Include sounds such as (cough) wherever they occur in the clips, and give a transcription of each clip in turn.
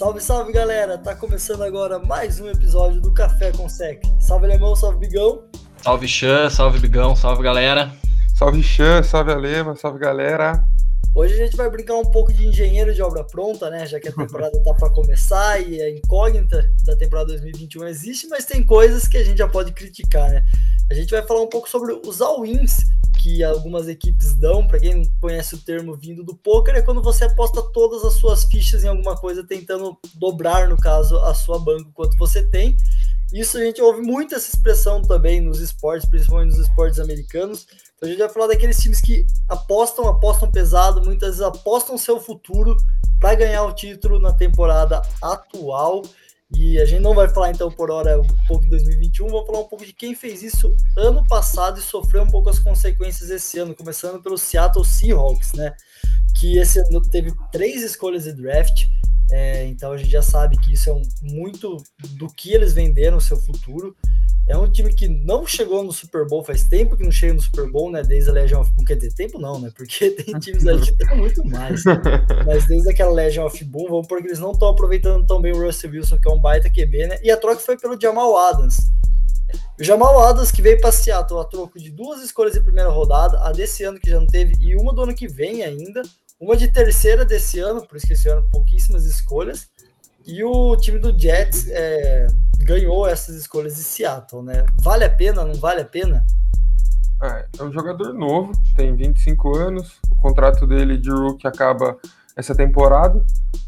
Salve, salve galera! Tá começando agora mais um episódio do Café com Sec. Salve Alemão, salve Bigão. Salve Xan, salve Bigão, salve galera. Salve Xan, salve Alema, salve galera. Hoje a gente vai brincar um pouco de engenheiro de obra pronta, né? Já que a temporada tá para começar e a incógnita da temporada 2021 existe, mas tem coisas que a gente já pode criticar, né? A gente vai falar um pouco sobre os all-ins que algumas equipes dão, para quem não conhece o termo vindo do poker, é quando você aposta todas as suas fichas em alguma coisa, tentando dobrar, no caso, a sua banca quanto você tem. Isso a gente ouve muito essa expressão também nos esportes, principalmente nos esportes americanos. Então a gente vai falar daqueles times que apostam, apostam pesado, muitas vezes apostam seu futuro para ganhar o título na temporada atual. E a gente não vai falar então por hora um pouco de 2021, vamos falar um pouco de quem fez isso ano passado e sofreu um pouco as consequências esse ano, começando pelo Seattle Seahawks, né? Que esse ano teve três escolhas de draft, é, então a gente já sabe que isso é um, muito do que eles venderam seu futuro. É um time que não chegou no Super Bowl, faz tempo que não chega no Super Bowl, né? Desde a Legion of Boom. Quer dizer, tempo não, né? Porque (laughs) tem times ali que tem muito mais. (laughs) Mas desde aquela Legion of Boom, vamos porque eles não estão aproveitando tão bem o Russell Wilson, que é um baita QB, né? E a troca foi pelo Jamal Adams. O Jamal Adams que veio para Seattle a troco de duas escolhas de primeira rodada, a desse ano que já não teve, e uma do ano que vem ainda, uma de terceira desse ano, por isso que esse ano pouquíssimas escolhas. E o time do Jets é, ganhou essas escolhas de Seattle, né? Vale a pena, não vale a pena? É, é um jogador novo, tem 25 anos, o contrato dele de rookie acaba essa temporada.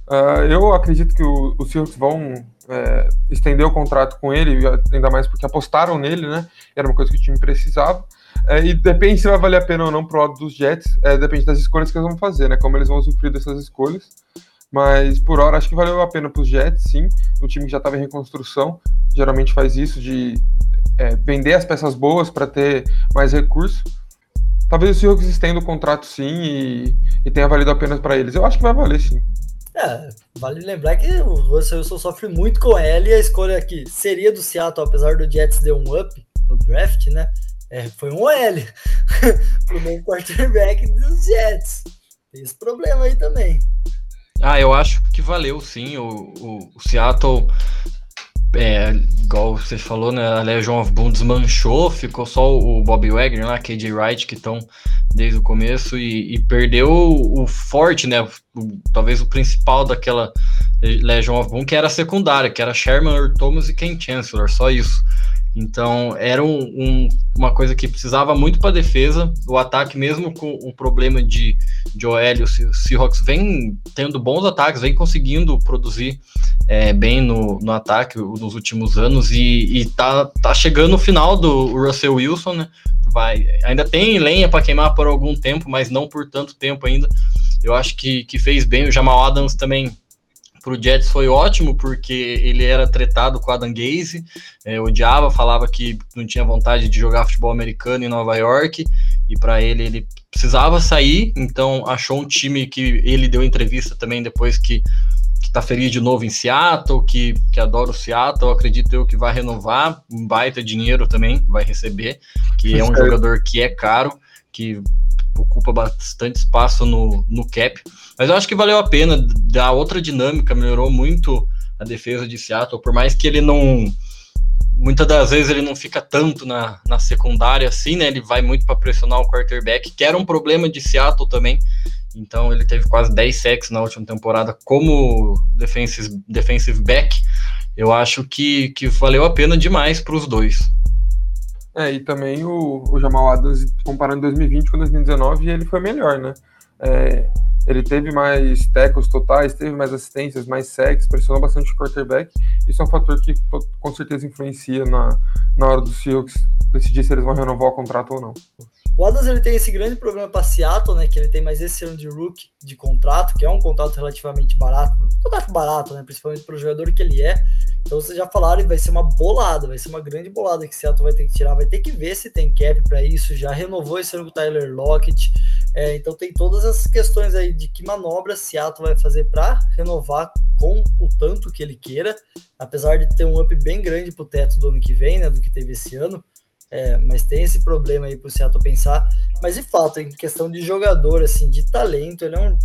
Uh, eu acredito que os Seahawks vão é, estender o contrato com ele, ainda mais porque apostaram nele, né? Era uma coisa que o time precisava. É, e depende se vai valer a pena ou não pro lado dos Jets, é, depende das escolhas que eles vão fazer, né? Como eles vão sofrer dessas escolhas. Mas por hora acho que valeu a pena para os Jets, sim. O time que já estava em reconstrução geralmente faz isso de é, vender as peças boas para ter mais recurso. Talvez o Seahawks estenda o contrato sim e, e tenha valido a pena para eles. Eu acho que vai valer sim. É, vale lembrar que o Russell Wilson sofre muito com ela e a escolha aqui seria do Seattle, apesar do Jets ter um up no draft, né? É, foi um L (laughs) pro novo quarterback dos Jets. Tem esse problema aí também. Ah, eu acho que valeu sim. O, o, o Seattle, é, igual você falou, né? A Legion of Boom desmanchou, ficou só o Bob Wagner lá, KJ Wright, que estão desde o começo, e, e perdeu o, forte, né? O, talvez o principal daquela Legion of Boom, que era a secundária, que era Sherman, Thomas e Ken Chancellor, só isso. Então era um, um, uma coisa que precisava muito para defesa. O ataque, mesmo com o problema de, de OL, o Seahawks vem tendo bons ataques, vem conseguindo produzir é, bem no, no ataque nos últimos anos e, e tá, tá chegando o final do Russell Wilson, né? Vai, ainda tem lenha para queimar por algum tempo, mas não por tanto tempo ainda. Eu acho que, que fez bem. O Jamal Adams também para o Jets foi ótimo, porque ele era tretado com a Adam Gaze, é, odiava, falava que não tinha vontade de jogar futebol americano em Nova York, e para ele ele precisava sair, então achou um time que ele deu entrevista também depois que está feliz de novo em Seattle, que, que adora o Seattle, acredito eu que vai renovar, um baita dinheiro também vai receber, que é um jogador que é caro, que ocupa bastante espaço no, no cap. Mas eu acho que valeu a pena, dar outra dinâmica, melhorou muito a defesa de Seattle, por mais que ele não. Muitas das vezes ele não fica tanto na, na secundária assim, né? Ele vai muito para pressionar o quarterback, que era um problema de Seattle também. Então ele teve quase 10 sacks na última temporada como defensive, defensive back. Eu acho que, que valeu a pena demais para os dois. É, e também o, o Jamal Adams, comparando 2020 com 2019, ele foi melhor, né? É, ele teve mais tackles totais, teve mais assistências, mais sacks, pressionou bastante o quarterback. Isso é um fator que com certeza influencia na, na hora dos Seahawks decidir se eles vão renovar o contrato ou não. O Adams ele tem esse grande problema para Seattle, né? Que ele tem mais esse ano de rookie de contrato, que é um contrato relativamente barato, um contrato barato, né? Principalmente para o jogador que ele é. Então vocês já falaram, vai ser uma bolada, vai ser uma grande bolada que Seattle vai ter que tirar, vai ter que ver se tem cap para isso. Já renovou esse ano com o Tyler Lockett. É, então tem todas essas questões aí de que manobra Seattle vai fazer para renovar com o tanto que ele queira, apesar de ter um up bem grande para o teto do ano que vem, né? Do que teve esse ano. É, mas tem esse problema aí para o Seattle pensar. Mas de fato, em questão de jogador, assim, de talento, ele é um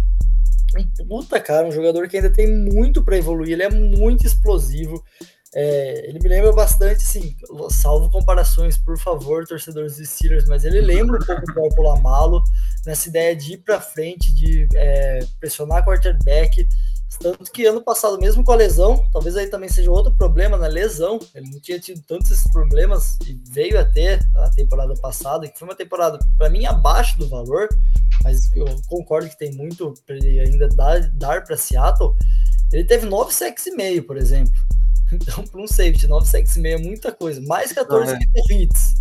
um puta cara, um jogador que ainda tem muito para evoluir, ele é muito explosivo. É, ele me lembra bastante, assim, salvo comparações, por favor, torcedores dos Steelers, mas ele lembra um pouco do Paul Polamalo, nessa ideia de ir para frente, de é, pressionar quarterback. Tanto que ano passado, mesmo com a lesão, talvez aí também seja outro problema na lesão, ele não tinha tido tantos esses problemas e veio a ter a temporada passada, que foi uma temporada, para mim, abaixo do valor, mas eu concordo que tem muito para ele ainda dar, dar para Seattle. Ele teve 9 sacks e meio, por exemplo. (laughs) Então, para um safety, 9 sacks e meio é muita coisa. Mais 14 ah, é. hits.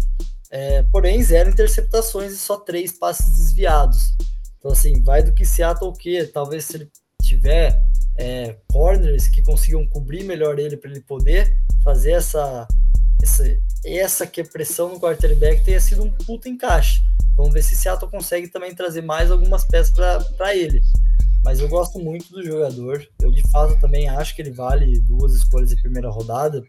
É, porém, zero interceptações e só três passes desviados. Então, assim, vai do que Seattle o quê? Talvez se ele tiver é, corners que consigam cobrir melhor ele para ele poder fazer essa, essa, essa que é pressão no quarterback tenha sido um puta encaixe. Vamos ver se Seattle consegue também trazer mais algumas peças para ele. Mas eu gosto muito do jogador. Eu de fato também acho que ele vale duas escolhas de primeira rodada.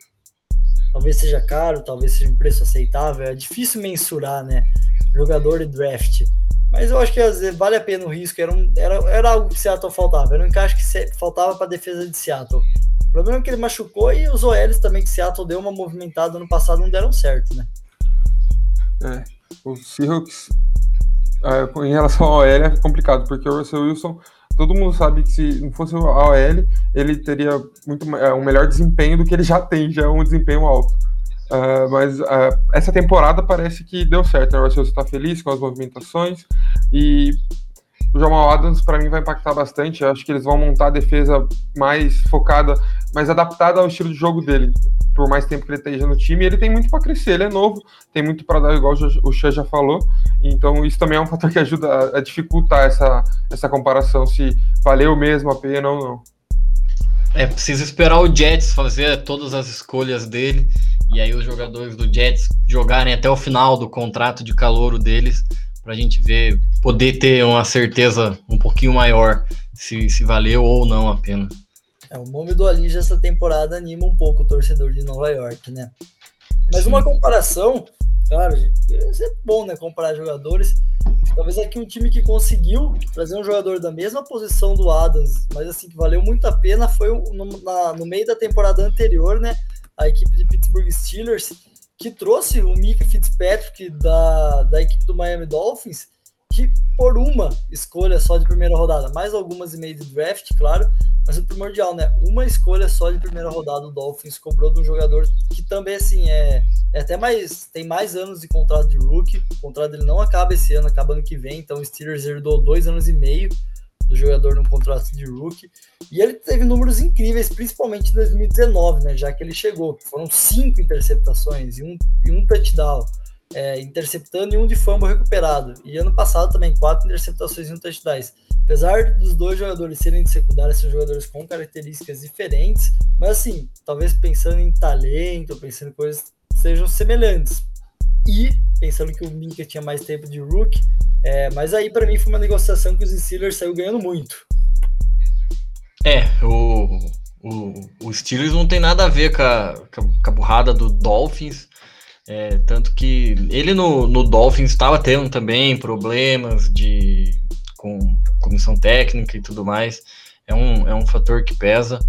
Talvez seja caro, talvez seja um preço aceitável. É difícil mensurar, né? Jogador e draft. Mas eu acho que vale a pena o risco. Era, um, era, era algo que Seattle faltava. Era um encaixe que faltava para a defesa de Seattle. O problema é que ele machucou e os OLs também que Seattle deu uma movimentada no passado não deram certo, né? É. O Seahawks, é, em relação ao OL, é complicado, porque o Russell Wilson, todo mundo sabe que se não fosse o OL, ele teria muito é, um melhor desempenho do que ele já tem, já é um desempenho alto. Uh, mas uh, essa temporada parece que deu certo, né? O Russell está feliz com as movimentações e o Jamal Adams para mim vai impactar bastante. Eu acho que eles vão montar a defesa mais focada, mais adaptada ao estilo de jogo dele por mais tempo que ele esteja no time, ele tem muito para crescer, ele é novo, tem muito para dar, igual o Xan já falou, então isso também é um fator que ajuda a, dificultar essa, essa comparação, se valeu mesmo a pena ou não. É, precisa esperar o Jets fazer todas as escolhas dele, e aí os jogadores do Jets jogarem até o final do contrato de calouro deles, para a gente ver, poder ter uma certeza um pouquinho maior se, se valeu ou não a pena. É, o nome do Alija essa temporada anima um pouco o torcedor de Nova York, né? Mas uma comparação, claro, é bom, né? Comparar jogadores. Talvez aqui um time que conseguiu trazer um jogador da mesma posição do Adams, mas assim, que valeu muito a pena foi no, na, no meio da temporada anterior, né? A equipe de Pittsburgh Steelers, que trouxe o Mika Fitzpatrick da, da equipe do Miami Dolphins, que por uma escolha só de primeira rodada, mais algumas e meio de draft, claro, mas o primordial, né? Uma escolha só de primeira rodada o Dolphins cobrou de um jogador que também, assim, é, é até mais. tem mais anos de contrato de rookie. O contrato dele não acaba esse ano, acaba ano que vem. Então o Steelers herdou dois anos e meio do jogador no contrato de rookie. E ele teve números incríveis, principalmente em 2019, né? Já que ele chegou. Foram cinco interceptações e um, e um touchdown. É, interceptando e um de fumble recuperado. E ano passado também, quatro interceptações e um touchdown. Apesar dos dois jogadores serem de secundária, são jogadores com características diferentes, mas assim, talvez pensando em talento, pensando em coisas sejam semelhantes. E pensando que o Minka tinha mais tempo de rook, é, mas aí para mim foi uma negociação que os Steelers saiu ganhando muito. É, o, o, o Steelers não tem nada a ver com a, com a burrada do Dolphins. É, tanto que ele no, no Dolphins estava tendo também problemas de com comissão técnica e tudo mais, é um, é um fator que pesa,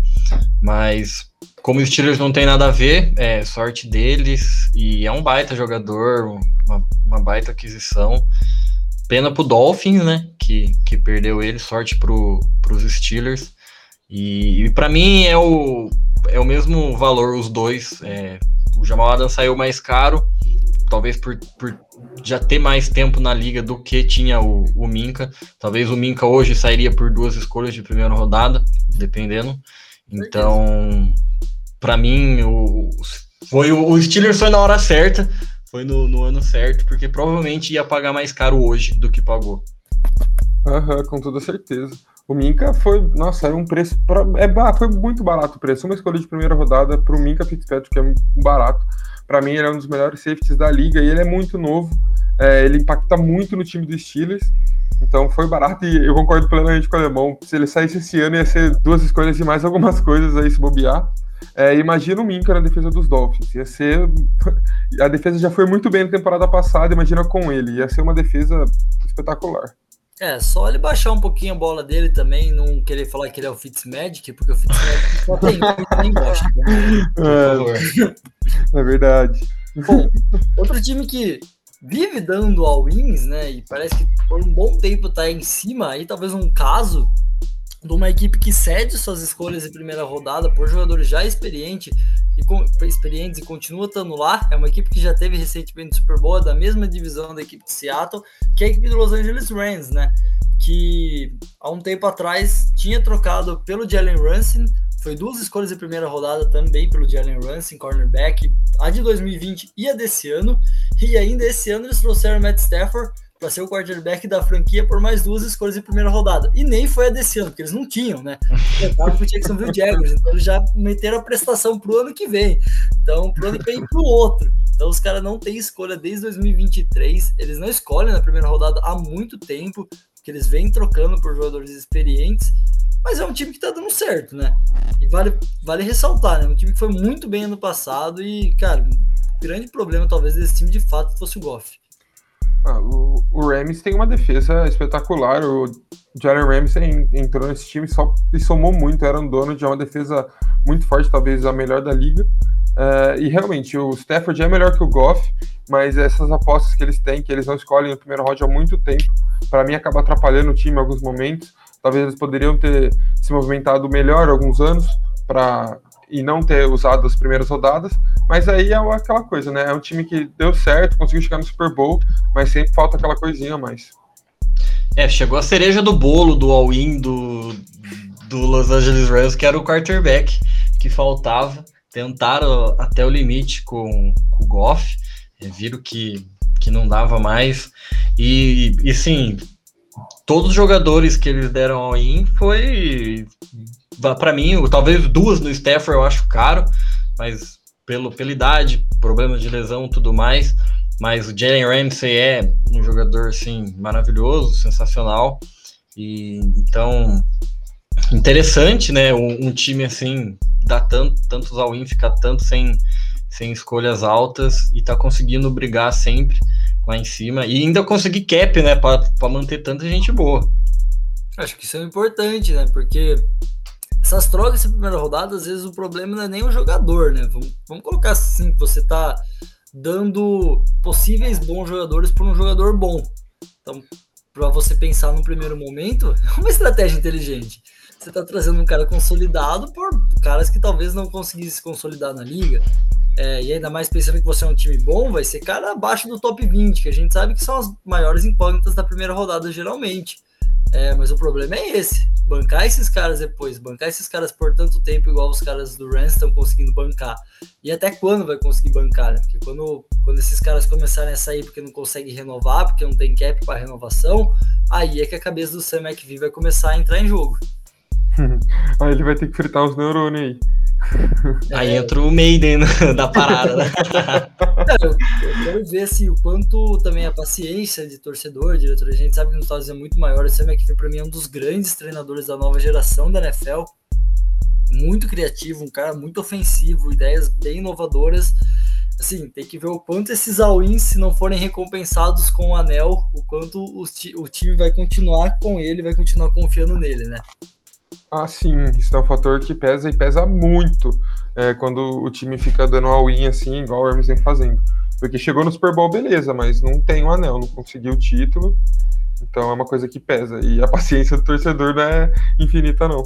mas como os Steelers não tem nada a ver, é sorte deles, e é um baita jogador, uma, uma baita aquisição. Pena pro Dolphins, né, que, que perdeu ele, sorte pro, pros Steelers. E, e para mim é o, é o mesmo valor os dois. É, o Jamal Adams saiu mais caro, talvez por, por já ter mais tempo na liga do que tinha o, o Minca. Talvez o Minca hoje sairia por duas escolhas de primeira rodada, dependendo. Então, para mim, o, foi o, o Steelers foi na hora certa, foi no, no, ano certo, porque provavelmente ia pagar mais caro hoje do que pagou. Uhum, com toda certeza. O Minca foi, nossa, era um preço. Pra, é, foi muito barato o preço. Uma escolha de primeira rodada para o Minca Fitzpatrick, que é barato. Para mim, ele é um dos melhores safeties da liga e ele é muito novo. É, ele impacta muito no time dos Steelers. Então foi barato e eu concordo plenamente com o Alemão. Se ele saísse esse ano, ia ser duas escolhas e mais algumas (laughs) coisas aí se bobear. É, imagina o Minka na defesa dos Dolphins. Ia ser. (laughs) A defesa já foi muito bem na temporada passada, imagina com ele. Ia ser uma defesa espetacular. É, só ele baixar um pouquinho a bola dele também, não querer falar que ele é o Fitzmagic, porque o Fitzmagic só tem nem gosta. (laughs) É, é verdade. Bom, outro time que vive dando all-ins, né? E parece que por um bom tempo tá em cima, aí talvez um caso de uma equipe que cede suas escolhas em primeira rodada por jogadores já experientes e com, experientes e continua estando lá. É uma equipe que já teve recentemente Super Bowl, é da mesma divisão da equipe de Seattle, que é a equipe do Los Angeles Rams, né? Que há um tempo atrás tinha trocado pelo Jalen Ramsey foi duas escolhas de primeira rodada também pelo Jalen Ramsey, cornerback, a de 2020 e a desse ano. E ainda esse ano eles trouxeram Matt Stafford para ser o quarterback da franquia por mais duas escolhas de primeira rodada. E nem foi a desse ano, porque eles não tinham, né? (laughs) Tentaram pro Jacksonville Jaguars, então eles já meteram a prestação pro ano que vem. Então, pro ano que vem pro outro. Então os caras não têm escolha desde 2023, eles não escolhem na primeira rodada há muito tempo, que eles vêm trocando por jogadores experientes mas é um time que tá dando certo, né? E vale, vale ressaltar, né? Um time que foi muito bem ano passado e, cara, o grande problema talvez desse time de fato fosse o Goff. Ah, o, o Rams tem uma defesa espetacular. O Jalen Ramsey entrou nesse time só, e somou muito. Era um dono de uma defesa muito forte, talvez a melhor da liga. Uh, e realmente, o Stafford é melhor que o Goff, mas essas apostas que eles têm, que eles não escolhem no primeiro round há muito tempo, para mim acaba atrapalhando o time em alguns momentos. Talvez eles poderiam ter se movimentado melhor alguns anos para e não ter usado as primeiras rodadas, mas aí é aquela coisa, né? É um time que deu certo, conseguiu chegar no Super Bowl, mas sempre falta aquela coisinha a mais. É, chegou a cereja do bolo do all-in do, do Los Angeles Rams, que era o quarterback que faltava. Tentaram até o limite com, com o Goff, é, viram que, que não dava mais. E, e sim, todos os jogadores que eles deram ao in foi para mim, talvez duas no Stafford eu acho caro, mas pelo pela idade, problemas de lesão, tudo mais, mas o Jalen Ramsey é um jogador assim maravilhoso, sensacional. E então interessante, né? Um, um time assim dá tanto tantos all-in, ficar tanto sem sem escolhas altas e tá conseguindo brigar sempre lá em cima. E ainda conseguir cap, né? Para manter tanta gente boa. Acho que isso é importante, né? Porque essas trocas em primeira rodada, às vezes o problema não é nem o jogador, né? Vamos, vamos colocar assim, você tá dando possíveis bons jogadores por um jogador bom. Então, para você pensar no primeiro momento, (laughs) é uma estratégia inteligente. Você tá trazendo um cara consolidado por caras que talvez não conseguissem se consolidar na liga. É, e ainda mais pensando que você é um time bom, vai ser cara abaixo do top 20, que a gente sabe que são as maiores incógnitas da primeira rodada, geralmente. É, mas o problema é esse: bancar esses caras depois, bancar esses caras por tanto tempo, igual os caras do Rams estão conseguindo bancar. E até quando vai conseguir bancar, né? Porque quando, quando esses caras começarem a sair porque não conseguem renovar, porque não tem cap para renovação, aí é que a cabeça do Sam McVie vai começar a entrar em jogo. (laughs) aí ele vai ter que fritar os neurônios aí. Aí entra o Maiden (laughs) da parada, né? eu, eu, quero ver assim, o quanto também a paciência de torcedor, diretor, a gente sabe que nos Estados é muito maior. O Sam McVay, para mim, é um dos grandes treinadores da nova geração da NFL. Muito criativo, um cara muito ofensivo, ideias bem inovadoras. Assim, tem que ver o quanto esses all-ins, se não forem recompensados com o anel, o quanto o, o time vai continuar com ele, vai continuar confiando nele, né? Ah, sim, isso é um fator que pesa e pesa muito é, quando o time fica dando all-in assim, igual o Hermes vem fazendo. Porque chegou no Super Bowl, beleza, mas não tem o um anel, não conseguiu o título. Então é uma coisa que pesa. E a paciência do torcedor não é infinita, não.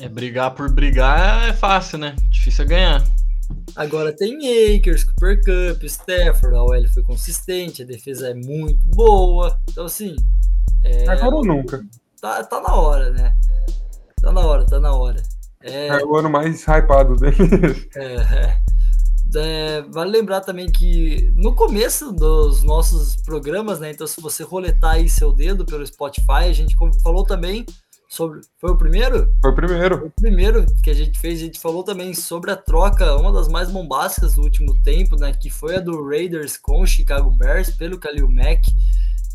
É, brigar por brigar é fácil, né? Difícil é ganhar. Agora tem Akers, Cooper Cup, Stafford, a OL foi consistente, a defesa é muito boa. Então, assim. É... Agora ou nunca. Tá, tá na hora, né? Tá na hora, tá na hora. É, é o ano mais hypado dele. (laughs) É, é, é, vale lembrar também que no começo dos nossos programas, né? Então, se você roletar aí seu dedo pelo Spotify, a gente falou também sobre. Foi o primeiro? Foi o primeiro. Foi o primeiro que a gente fez. A gente falou também sobre a troca, uma das mais bombásticas do último tempo, né? Que foi a do Raiders com o Chicago Bears pelo Khalil Mack.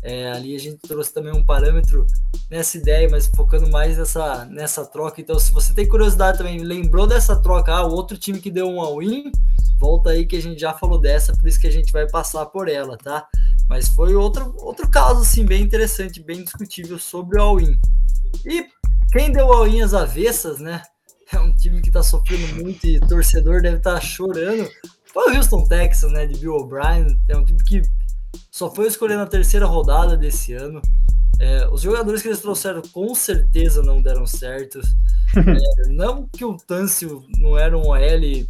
É, ali a gente trouxe também um parâmetro nessa ideia, mas focando mais nessa, nessa troca. Então, se você tem curiosidade também, lembrou dessa troca, ah, o outro time que deu um all-in, volta aí que a gente já falou dessa, por isso que a gente vai passar por ela, tá? Mas foi outro, outro caso, assim, bem interessante, bem discutível sobre o all-in. E quem deu all-in às avessas, né? É um time que tá sofrendo muito e torcedor deve estar tá chorando. Foi o Houston Texas, né? De Bill O'Brien. É um time que só foi escolher na terceira rodada desse ano. É, os jogadores que eles trouxeram com certeza não deram certo. (laughs) É, não que o Tâncio não era um OL,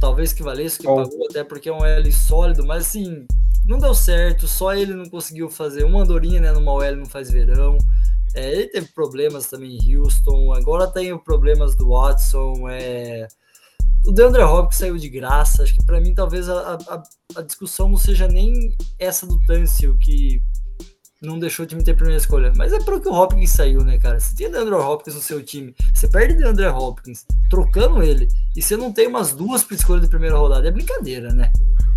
talvez que valesse que pagou, até porque é um OL sólido, mas assim, não deu certo, só ele não conseguiu fazer uma andorinha, né? Numa OL não faz verão. É, ele teve problemas também em Houston, agora tem problemas do Watson. É... O DeAndre Hopkins saiu de graça. Acho que para mim talvez a, a, a, discussão não seja nem essa do Tâncio, que não deixou o time ter primeira escolha. Mas é pro que o Hopkins saiu, né, cara? Se tem DeAndre Hopkins no seu time, você perde DeAndre Hopkins trocando ele, e você não tem umas duas para escolha de primeira rodada, é brincadeira, né?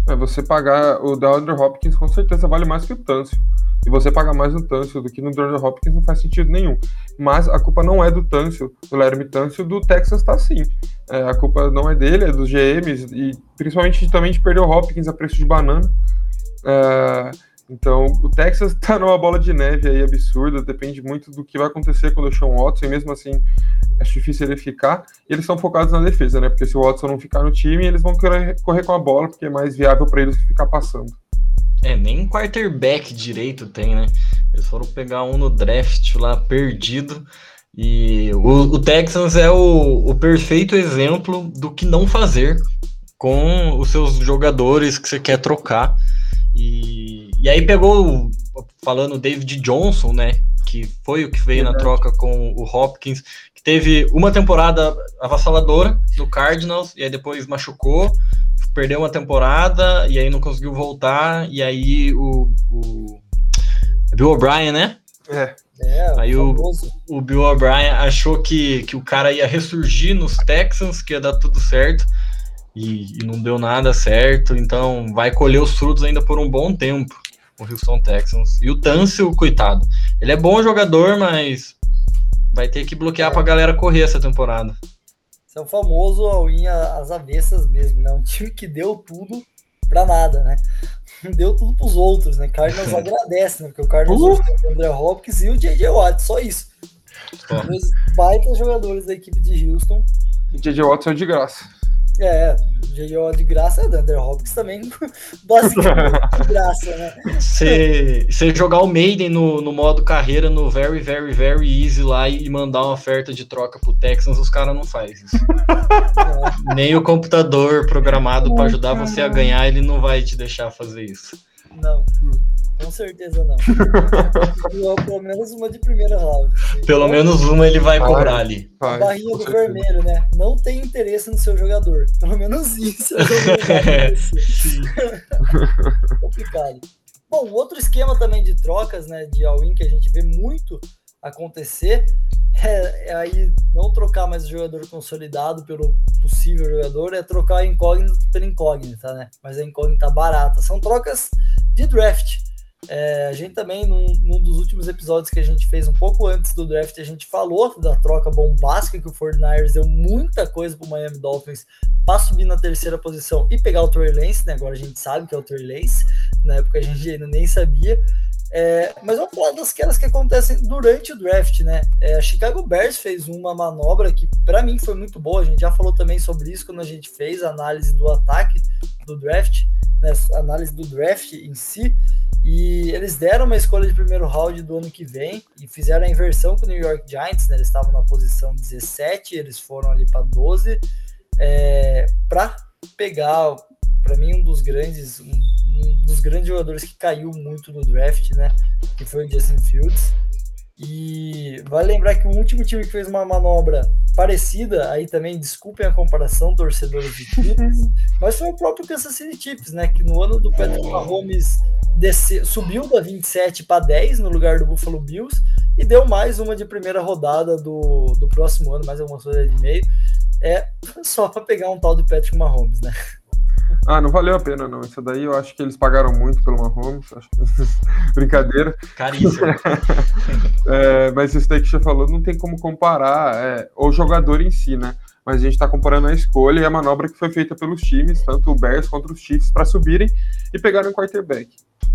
É, você pagar o DeAndre Hopkins com certeza vale mais que o Tâncio. E você pagar mais no Tâncio do que no DeAndre Hopkins não faz sentido nenhum. Mas a culpa não é do Tâncio, do Laramie Tâncio, do Texas tá sim. É, a culpa não é dele, é dos GMs e principalmente também de perder o Hopkins a preço de banana. É, então, o Texas (laughs) tá numa bola de neve aí absurda, depende muito do que vai acontecer quando o Sean Watson, e mesmo assim é difícil ele ficar. E eles estão focados na defesa, né? Porque se o Watson não ficar no time, eles vão querer correr com a bola, porque é mais viável para eles ficar passando. É, nem quarterback direito tem, né? Eles foram pegar um no draft lá perdido. E o, o Texans é o, o perfeito exemplo do que não fazer com os seus jogadores que você quer trocar. E, e aí pegou, falando David Johnson, né? Que foi o que veio Verdade. na troca com o Hopkins, que teve uma temporada avassaladora no Cardinals, e aí depois machucou, perdeu uma temporada, e aí não conseguiu voltar, e aí o, o Bill O'Brien, né? É. É, aí o, o Bill O'Brien achou que, que o cara ia ressurgir nos Texans, que ia dar tudo certo e, e, não deu nada certo, então vai colher os frutos ainda por um bom tempo, o Houston Texans. E o Tâncio, coitado, ele é bom jogador, mas vai ter que bloquear é. pra galera correr essa temporada. Esse é o famoso all-in às avessas mesmo, né? Um time que deu tudo pra nada, né? (laughs) Deu tudo pros outros, né? Cardinals (laughs) agradece, né? Porque o Cardinals uh! tem o André Hopkins e o J.J. Watt, só isso. Dois baitas jogadores da equipe de Houston. E J.J. Watt é de graça. É, J.O. de graça, o Thunder Hopkins também, (laughs) basicamente de graça, né? Você jogar o Maiden no, no modo carreira, no very, very, very easy lá e mandar uma oferta de troca pro Texans, os caras não fazem isso. É. Nem o computador programado para ajudar você a ganhar, ele não vai te deixar fazer isso. Não. Com certeza não. (laughs) Pelo menos uma de primeira round. Pelo então, menos uma ele vai cobrar ali. A barrinha do certeza. vermelho, né? Não tem interesse no seu jogador. Pelo menos isso. É (laughs) Complicado. Bom, outro esquema também de trocas, né, de all-in que a gente vê muito acontecer (laughs) é, é, aí não trocar mais o jogador consolidado pelo possível jogador, é trocar a incógnita pela incógnita, né? Mas a incógnita barata. São trocas de draft. É, a gente também, num, num, dos últimos episódios que a gente fez um pouco antes do draft, a gente falou da troca bombástica que o 49ers deu muita coisa pro Miami Dolphins para subir na terceira posição e pegar o Trey Lance, né? Agora a gente sabe que é o Trey Lance, na época a gente ainda nem sabia. É, mas vamos falar das que acontecem durante o draft, né? É, a Chicago Bears fez uma manobra que para mim foi muito boa. A gente já falou também sobre isso quando a gente fez a análise do ataque do draft, né? análise do draft em si. E eles deram uma escolha de primeiro round do ano que vem e fizeram a inversão com o New York Giants, né? Eles estavam na posição 17, eles foram ali para 12 é, para pegar, para mim, um dos grandes, um, um, dos grandes jogadores que caiu muito no draft, né? Que foi o Justin Fields. E vale lembrar que o último time que fez uma manobra parecida, aí também desculpem a comparação, torcedores de Chiefs, (laughs) mas foi o próprio Kansas City Chiefs, né? Que no ano do Patrick Mahomes desce, subiu da 27 para 10 no lugar do Buffalo Bills e deu mais uma de primeira rodada do, do próximo ano, mais alguma coisa de meio. É só para (laughs) pegar um tal de Patrick Mahomes, né? Ah, não valeu a pena, não. Isso daí eu acho que eles pagaram muito pelo Mahomes. Acho que... (laughs) Brincadeira. Caríssimo. (laughs) é, mas isso daí que você falou não tem como comparar é, o jogador em si, né? Mas a gente está comparando a escolha e a manobra que foi feita pelos times, tanto o Bears quanto os Chiefs, para subirem e pegarem o quarterback.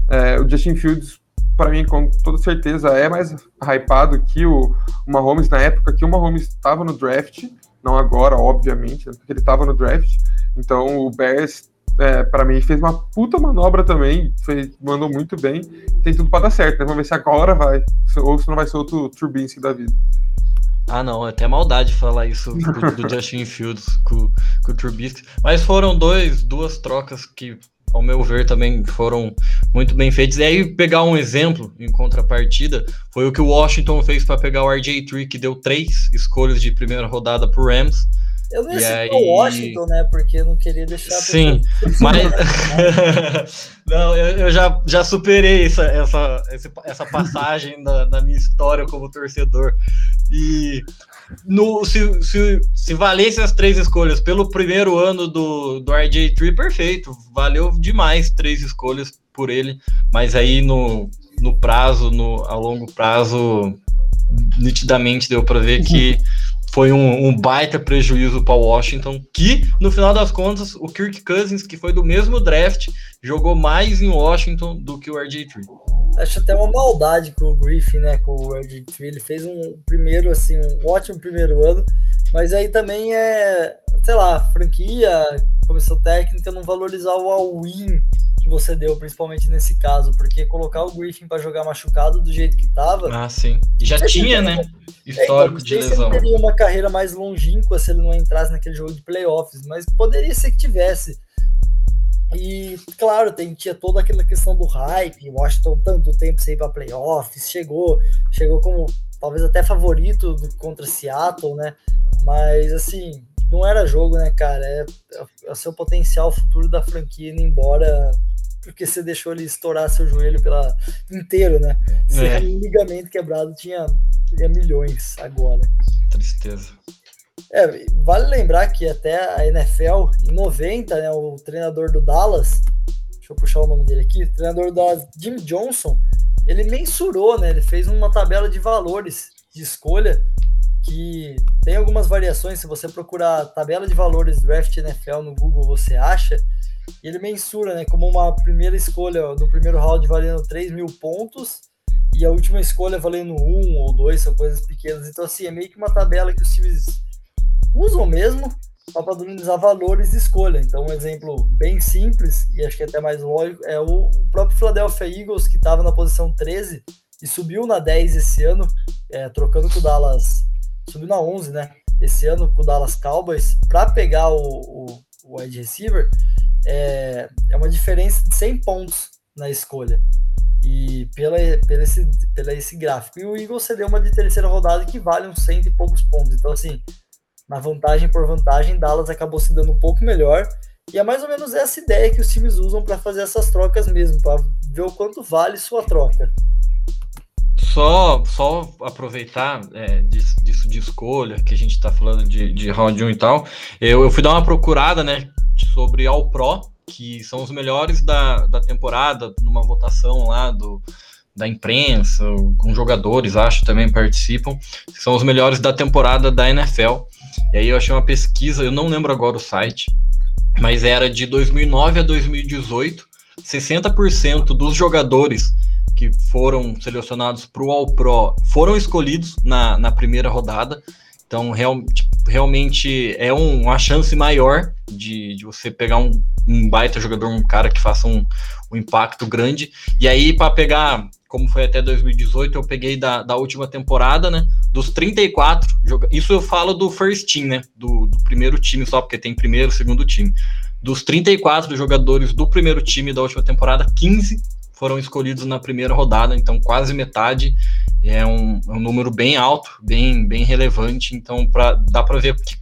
É, o Justin Fields, para mim, com toda certeza, é mais hypado que o, o Mahomes na época que o Mahomes estava no draft, não agora, obviamente, né, porque ele estava no draft. Então o Bears, é, para mim, fez uma puta manobra também, fez, mandou muito bem. Tem tudo para dar certo, né? Vamos ver se agora vai, ou se não vai ser outro Trubinsky da vida. Ah, não, é até maldade falar isso do, do (laughs) Justin Fields com, com o Trubisky. Mas foram dois, duas trocas que, ao meu ver, também foram muito bem feitas. E aí, pegar um exemplo em contrapartida, foi o que o Washington fez para pegar o RJ3, que deu três escolhas de primeira rodada pro Rams. Eu não ia aí... o Washington, né? Porque eu não queria deixar. Sim, (laughs) mas. (laughs) não, eu, eu, já, já superei essa, essa, essa passagem da, da minha história como torcedor. E no, se, se, se valesse as três escolhas pelo primeiro ano do, do RJ3, perfeito. Valeu demais três escolhas por ele. Mas aí no, no prazo, no, a longo prazo, nitidamente deu para ver que foi um, um, baita prejuízo para Washington, que no final das contas o Kirk Cousins, que foi do mesmo draft, jogou mais em Washington do que o RJ3. Acho até uma maldade com o Griffin, né, com o RJ3, ele fez um primeiro assim, um ótimo primeiro ano, mas aí também é, sei lá, franquia, comissão técnica não valorizar o all-in que você deu, principalmente nesse caso, porque colocar o Griffin para jogar machucado do jeito que tava. Ah, sim. Já tinha, né? Histórico é, então, de lesão. Ele teria uma carreira mais longínqua se ele não entrasse naquele jogo de playoffs, mas poderia ser que tivesse. E, claro, tem, tinha toda aquela questão do hype, Washington tanto tempo sem ir para playoffs, chegou, chegou como talvez até favorito do, contra Seattle, né? Mas, assim, não era jogo, né, cara? É, é o seu potencial futuro da franquia indo embora porque você deixou ele estourar seu joelho pela inteiro, né? Se é. ligamento quebrado tinha, tinha milhões agora. Tristeza. É, vale lembrar que até a NFL, em 90, né, o treinador do Dallas, deixa eu puxar o nome dele aqui, o treinador da Jim Johnson, ele mensurou, né? Ele fez uma tabela de valores de escolha que tem algumas variações. Se você procurar tabela de valores draft NFL no Google, você acha. E ele mensura, né, como uma primeira escolha do primeiro round valendo 3 mil pontos e a última escolha valendo um ou dois, são coisas pequenas. Então, assim, é meio que uma tabela que os times usam mesmo para padronizar valores de escolha. Então, um exemplo bem simples e acho que até mais lógico é o, próprio Philadelphia Eagles, que estava na posição 13 e subiu na 10 esse ano, é, trocando com o Dallas, subiu na 11, né? Esse ano com o Dallas Cowboys, para pegar o, o, o wide receiver é, é uma diferença de 100 pontos na escolha. E pela, pela, esse, pela esse gráfico. E o Eagles cedeu uma de terceira rodada que vale uns 100 e poucos pontos. Então, assim, na vantagem por vantagem, Dallas acabou se dando um pouco melhor. E é mais ou menos essa ideia que os times usam para fazer essas trocas mesmo, para ver o quanto vale sua troca. Só, só aproveitar é, disso, disso, de escolha, que a gente está falando de, de round 1 e tal, eu, eu fui dar uma procurada, né, sobre All Pro, que são os melhores da, da temporada, numa votação lá do, da imprensa, com jogadores, acho, também participam, são os melhores da temporada da NFL. E aí eu achei uma pesquisa, eu não lembro agora o site, mas era de 2009 a 2018, 60% dos jogadores que foram selecionados para o All Pro foram escolhidos na, na primeira rodada. Então, real, tipo, realmente é um, uma chance maior de, de você pegar um, um, baita jogador, um cara que faça um, um impacto grande. E aí, para pegar, como foi até 2018, eu peguei da, da última temporada, né? Dos 34, isso eu falo do first team, né? Do, do primeiro time só, porque tem primeiro, segundo time. Dos 34 jogadores do primeiro time da última temporada, 15 foram escolhidos na primeira rodada, então quase metade é um, é um número bem alto, bem, bem relevante. Então, pra, dá para ver que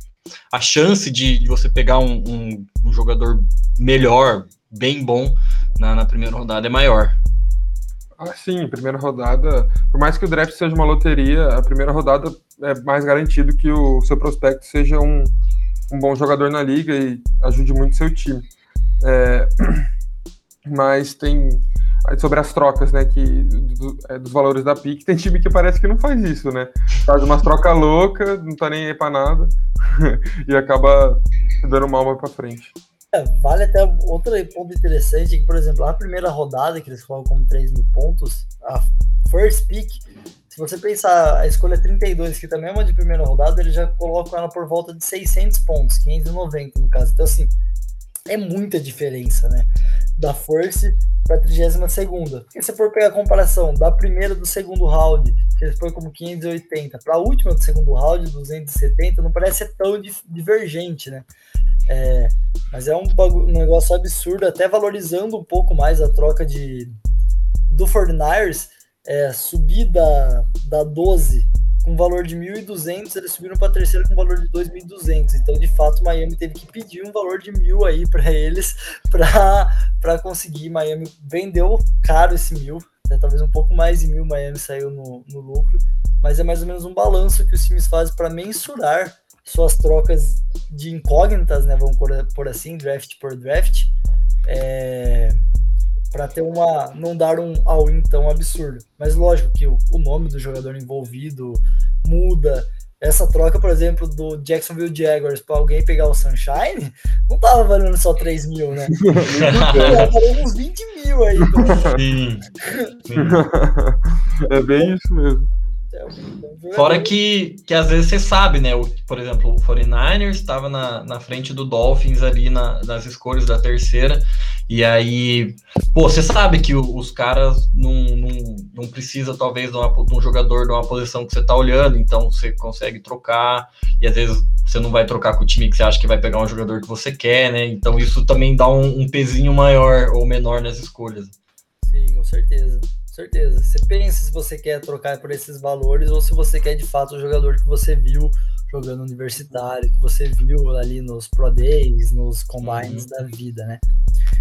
a chance de, de você pegar um, um, um, jogador melhor, bem bom, na, na primeira rodada é maior. Ah, sim, primeira rodada. Por mais que o draft seja uma loteria, a primeira rodada é mais garantido que o seu prospecto seja um, um bom jogador na liga e ajude muito seu time. É, (clears throat) mas tem sobre as trocas, né? Que, do, é, dos valores da PIC, tem time que parece que não faz isso, né? Faz umas trocas loucas, não tá nem aí pra nada, (laughs) e acaba dando mal mais pra frente. É, vale até outro ponto interessante, que, por exemplo, a primeira rodada, que eles colocam como 3 mil pontos, a first pick, se você pensar a escolha 32, que também é uma de primeira rodada, eles já colocam ela por volta de 600 pontos, 590 no caso. Então, assim, é muita diferença, né? Da Force para a 32. Porque se for pegar a comparação da primeira do segundo round, que põem como 580, para a última do segundo round, 270, não parece ser tão divergente, né? É, mas é um, um, negócio absurdo, até valorizando um pouco mais a troca de do 49ers, é, subir da, da 12 com valor de 1.200, eles subiram para a terceira com valor de 2.200. Então, de fato, Miami teve que pedir um valor de mil aí (laughs) para eles para conseguir. Miami vendeu caro esse mil, né? talvez um pouco mais de mil. Miami saiu no, no lucro, mas é mais ou menos um balanço que os times fazem para mensurar suas trocas de incógnitas, né? Vamos por, assim, draft por draft. É, para ter uma não dar um all-in tão absurdo. Mas lógico que o, o, nome do jogador envolvido muda. Essa troca, por exemplo, do Jacksonville Jaguars para alguém pegar o Sunshine, não tava valendo só 3 mil, né? (laughs) valendo uns 20 mil aí. Sim. Sim. é bem isso mesmo. Fora que, que às vezes você sabe, né? O, por exemplo, o 49ers estava na, na frente do Dolphins ali na, nas escolhas da terceira. E aí, pô, você sabe que os caras não, não, não precisa, talvez, de, uma, de um jogador de uma posição que você tá olhando, então você consegue trocar, e às vezes você não vai trocar com o time que você acha que vai pegar um jogador que você quer, né? Então isso também dá um, um pezinho maior ou menor nas escolhas. Sim, com certeza certeza. Você pensa se você quer trocar por esses valores ou se você quer de fato o jogador que você viu jogando universitário, que você viu ali nos Pro Days, nos Combines uhum. da vida, né?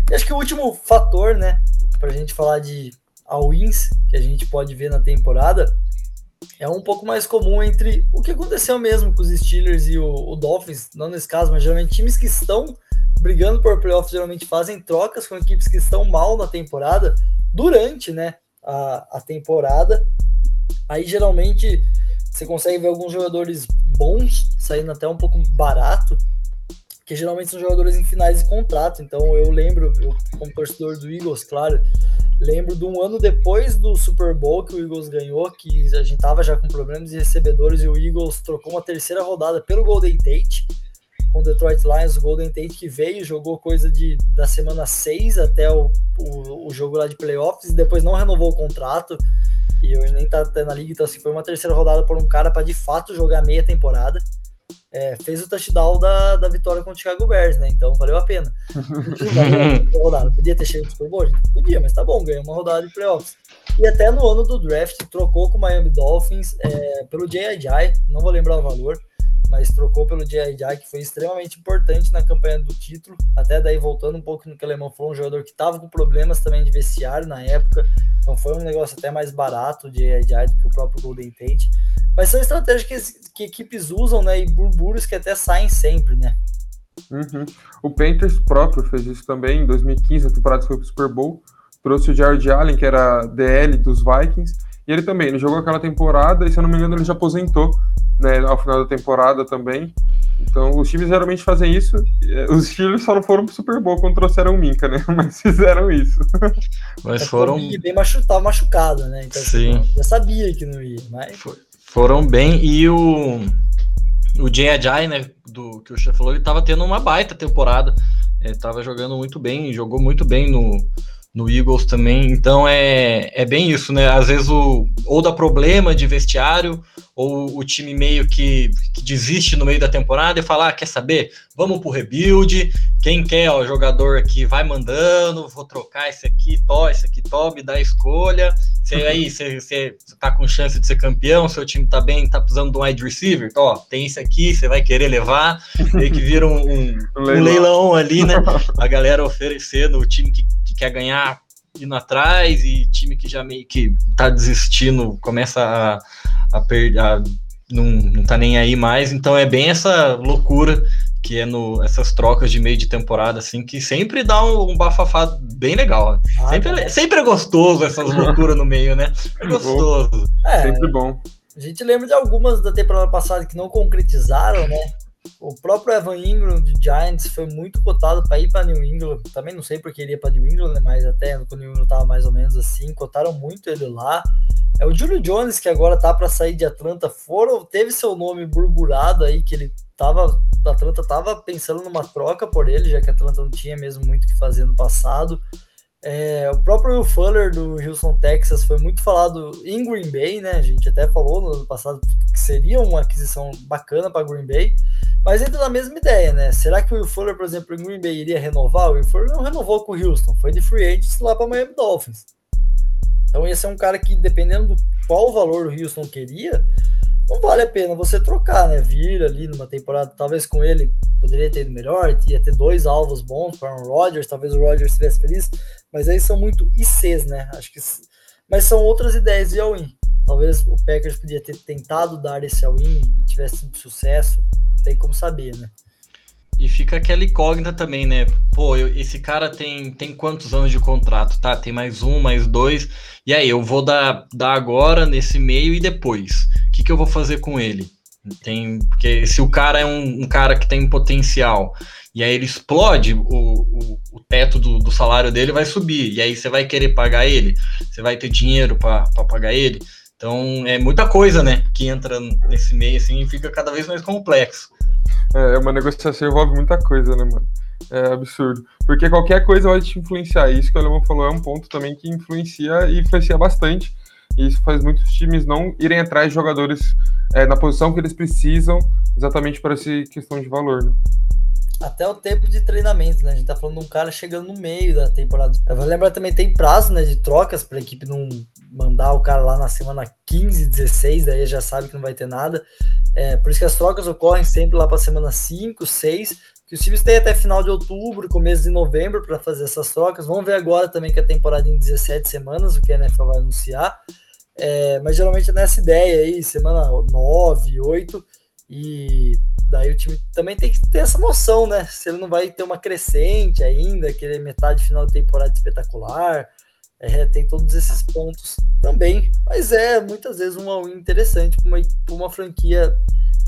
E acho que o último fator, né, pra gente falar de all-ins que a gente pode ver na temporada é um pouco mais comum entre o que aconteceu mesmo com os Steelers e o, o Dolphins, não nesse caso, mas geralmente times que estão brigando por playoffs geralmente fazem trocas com equipes que estão mal na temporada durante, né, a, a temporada. Aí geralmente você consegue ver alguns jogadores bons saindo até um pouco barato, que geralmente são jogadores em finais de contrato. Então eu lembro, eu, como torcedor do Eagles, claro, lembro de um ano depois do Super Bowl que o Eagles ganhou, que a gente tava já com problemas de recebedores e o Eagles trocou uma terceira rodada pelo Golden Tate com o Detroit Lions, o Golden Tate que veio, jogou coisa de da semana 6 até o, o, o jogo lá de playoffs e depois não renovou o contrato. E hoje nem tá, tá na liga, então assim, foi uma terceira rodada por um cara para de fato jogar meia temporada. É, fez o touchdown da, da vitória com o Chicago Bears, né? Então valeu a pena. (laughs) rodada. Podia ter chegado no Super Bowl? Podia, mas tá bom, ganhou uma rodada de playoffs. E até no ano do draft trocou com o Miami Dolphins é, pelo J.I.J., não vou lembrar o valor, mas trocou pelo J.I.J., que foi extremamente importante na campanha do título. Até daí, voltando um pouco no que o Alemão falou, um jogador que estava com problemas também de vestiário na época. Então foi um negócio até mais barato o J.I.J. do que o próprio Golden Tate. Mas são estratégias que, que equipes usam, né? E burburos que até saem sempre, né? Uhum. O Panthers próprio fez isso também em 2015, na temporada foi pro Super Bowl. Trouxe o Jared Allen, que era DL dos Vikings, e ele também, ele jogou aquela temporada e, se eu não me engano, ele já aposentou né, ao final da temporada também. Então, os times geralmente fazem isso. Eh, os Steelers só não foram pro Super Bowl quando trouxeram o Minka, né? (laughs) Mas fizeram isso. Mas é, foram. Bem machu... Tava machucado, né? Então, Sim. Assim, já sabia que não ia. Mas... Foram bem. E o. O Jay Ajay, né? Do que o chefe falou, ele tava tendo uma baita temporada. Ele tava jogando muito bem, jogou muito bem no, no Eagles também. Então é, é bem isso, né? Às vezes o, ou dá problema de vestiário, ou o time meio que, que desiste no meio da temporada e fala: ah, quer saber? Vamos pro rebuild. Quem quer, ó, jogador aqui vai mandando, vou trocar esse aqui, to, esse aqui, to, me dá a escolha. Você aí, você tá com chance de ser campeão, seu time tá bem, tá precisando de um wide receiver, ó, tem esse aqui, você vai querer levar, meio que vira um, um, (laughs) um leilão ali, né? A galera oferecendo o time que quer ganhar indo atrás e time que já meio que tá desistindo começa a, a perder, não, não tá nem aí mais. Então é bem essa loucura que é no essas trocas de meio de temporada assim que sempre dá um, um bafafá bem legal. Ah, sempre, é, sempre é gostoso essas (laughs) loucuras no meio, né? É gostoso. É, sempre bom. A gente lembra de algumas da temporada passada que não concretizaram, né? O próprio Evan Ingram de Giants foi muito cotado para ir para New England. Também não sei porque ele ia para New England, né, mas até quando o New England estava mais ou menos assim, cotaram muito ele lá. É o Julio Jones que agora tá para sair de Atlanta, foram teve seu nome burburado aí que ele tava Atlanta tava pensando numa troca por ele, já que Atlanta não tinha mesmo muito o que fazer no passado. É, o próprio Will Fuller do Houston, Texas, foi muito falado em Green Bay, né? A gente até falou no ano passado que seria uma aquisição bacana para Green Bay, mas entra na mesma ideia, né? Será que o Will Fuller, por exemplo, em Green Bay iria renovar? O Will Fuller não renovou com o Houston, foi de free agent lá para Miami Dolphins. Então esse é um cara que, dependendo do qual valor o Houston queria, não vale a pena você trocar, né? Vir ali numa temporada, talvez com ele poderia ter ido melhor, ia ter dois alvos bons para o Rodgers, talvez o Rodgers estivesse feliz, mas aí são muito ICs, né? Acho que. Mas são outras ideias de all-in. Talvez o Packers podia ter tentado dar esse all-in e tivesse sucesso, não tem como saber, né? E fica aquela incógnita também, né? Pô, eu, esse cara tem, tem quantos anos de contrato? Tá, tem mais um, mais dois. E aí, eu vou dar, dar agora, nesse meio e depois. O que, que eu vou fazer com ele? Tem, porque se o cara é um, um cara que tem potencial e aí ele explode, o, o, o teto do, do, salário dele vai subir. E aí você vai querer pagar ele? Você vai ter dinheiro para pagar ele? Então é muita coisa, né? Que entra nesse meio assim e fica cada vez mais complexo. É, uma negociação envolve muita coisa, né, mano? É absurdo. Porque qualquer coisa vai te influenciar. Isso que o Alemão falou é um ponto também que influencia e influencia bastante. E isso faz muitos times não irem atrás de jogadores é, na posição que eles precisam, exatamente para essa questão de valor, né? Até o tempo de treinamento, né? A gente tá falando de um cara chegando no meio da temporada. Vou lembrar também tem prazo, né, de trocas para a equipe não mandar o cara lá na semana 15, 16, daí já sabe que não vai ter nada. É, por isso que as trocas ocorrem sempre lá para semana 5, 6, que os times têm até final de outubro, começo de novembro para fazer essas trocas. Vamos ver agora também que a temporada é em 17 semanas, o que a NFL vai anunciar. É, mas geralmente é nessa ideia aí, semana 9, 8, e daí o time também tem que ter essa noção, né? Se ele não vai ter uma crescente ainda, querer metade final de temporada espetacular, é, tem todos esses pontos também. Mas é muitas vezes um all-in interessante para uma, uma franquia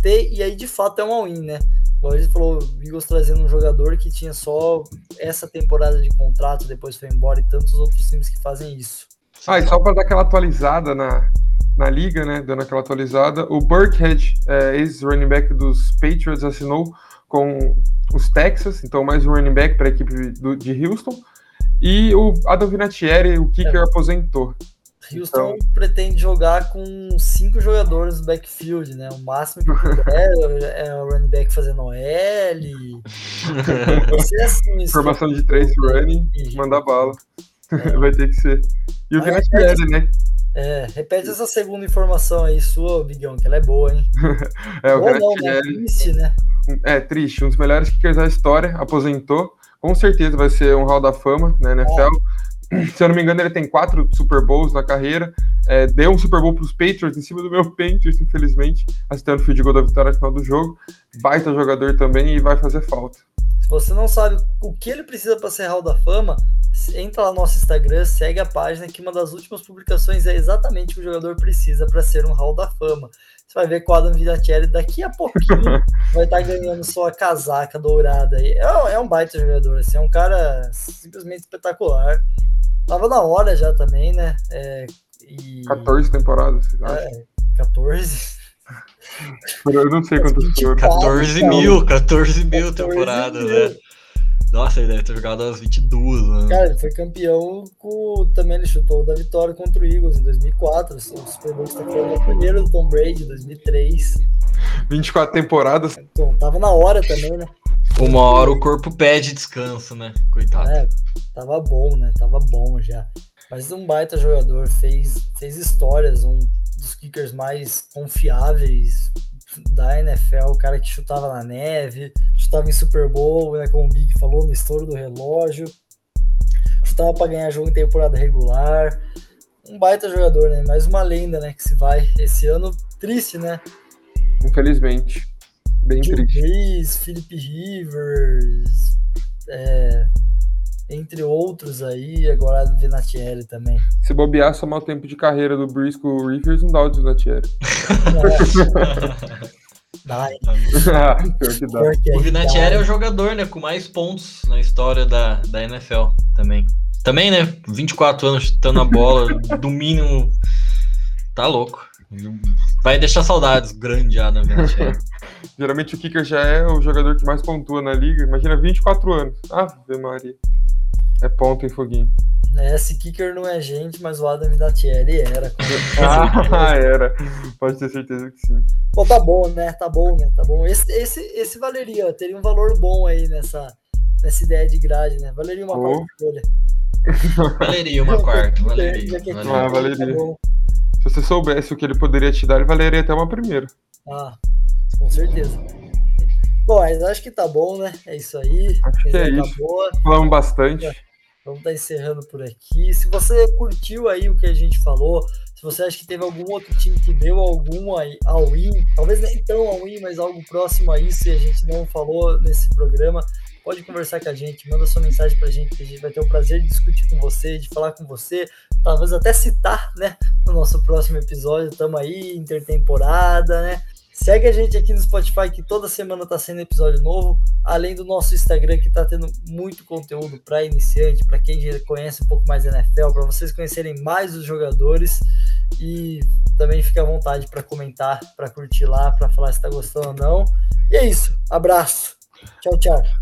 ter, e aí de fato é um all-in, né? Como gente falou, o trazendo um jogador que tinha só essa temporada de contrato, depois foi embora, e tantos outros times que fazem isso. Ah, e só para dar aquela atualizada na, na liga, né? Dando aquela atualizada, o Burkhead, é, ex-running back dos Patriots, assinou com os Texas, então mais um running back para a equipe do, de Houston. E o Adam Vinatieri, o kicker, é. aposentou. Houston então... pretende jogar com cinco jogadores no backfield, né? O máximo que puder (laughs) é o running back fazendo OL. (laughs) assim, Formação de três running, mandar bala. É. (laughs) Vai ter que ser. E o Vinatieri, né? É, repete essa segunda informação aí sua, Bigão, que ela é boa, hein? (laughs) é, o Ou não, né? Triste, né? É, triste. Um dos melhores kickers da história, aposentou. Com certeza vai ser um Hall da Fama na NFL. É. Se eu não me engano, ele tem quatro Super Bowls na carreira. É, deu um Super Bowl para os Patriots em cima do meu Patriots, infelizmente, assistindo o field goal da vitória no final do jogo. Baita jogador também e vai fazer falta. Você não sabe o que ele precisa para ser Hall da Fama, entra lá no nosso Instagram, segue a página que uma das últimas publicações é exatamente o que o jogador precisa para ser um Hall da Fama. Você vai ver que o Adam Vinatieri daqui a pouquinho (laughs) vai estar tá ganhando sua casaca dourada. É, é um baita jogador, assim, é um cara simplesmente espetacular. Tava na hora já também, né? É, e... 14 temporadas, é, 14. Eu não sei quantas foram. 14 mil, 14 mil temporadas, né? Nossa, ele deve ter jogado as 22, né? Cara, ele foi campeão com. Também ele chutou da vitória contra o Eagles em 2004. Assim, o Super Bowl foi o primeiro do Tom Brady em 2003. 24 temporadas. Então, tava na hora também, né? Uma hora o corpo pede descanso, né? Coitado. É, tava bom, né? Tava bom já. Mas um baita jogador, fez, fez histórias, um dos kickers mais confiáveis da NFL, o cara que chutava na neve, chutava em Super Bowl, né, como o Big falou, no estouro do relógio, chutava para ganhar jogo em temporada regular. Um baita jogador, né? Mais uma lenda, né? Que se vai esse ano triste, né? Infelizmente. Bem Joe triste. Philip Rivers, é, entre outros aí, agora do Vinatieri também. Se bobear, somar o tempo de carreira do Brees com o Rivers, não dá o Vinatieri. (laughs) Dá, hein? Ah, (laughs) pior que dá. Pior que O Vinatieri dá. é o jogador, né, com mais pontos na história da, da NFL também. Também, né? 24 anos chutando a bola, (laughs) do mínimo. Tá louco. Vai deixar saudades, grande Adam Vinatieri. Geralmente o kicker já é o jogador que mais pontua na liga. Imagina 24 anos. Ave Maria. É ponto em foguinho. É, esse kicker não é gente, mas o Adam Vinatieri era. (laughs) Ah, era. Pode ter certeza que sim. Pô, tá bom, né? Tá bom, né? Tá bom. Esse, esse, esse valeria, ó, teria um valor bom aí nessa, nessa ideia de grade, né? Valeria uma Oh. quarta escolha. (laughs) Valeria uma quarta, (laughs) valeria. é. Ah, valeria. tá. Se você soubesse o que ele poderia te dar, ele valeria até uma primeira. Ah, com certeza. Bom, mas acho que tá bom, né? É isso aí. Acho que é tá isso. boa. Falamos bastante. Vamos estar encerrando por aqui. Se você curtiu aí o que a gente falou, se você acha que teve algum outro time que deu algum ao win, talvez nem tão ao win, mas algo próximo a isso e a gente não falou nesse programa, pode conversar com a gente, manda sua mensagem pra gente, que a gente vai ter o prazer de discutir com você, de falar com você, talvez até citar, né, no nosso próximo episódio. Tamo aí, intertemporada, né? Segue a gente aqui no Spotify, que toda semana tá sendo episódio novo, além do nosso Instagram, que tá tendo muito conteúdo para iniciante, para quem já conhece um pouco mais da NFL, para vocês conhecerem mais os jogadores. E também fique à vontade para comentar, para curtir lá, para falar se tá gostando ou não. E é isso. Abraço. Tchau, tchau.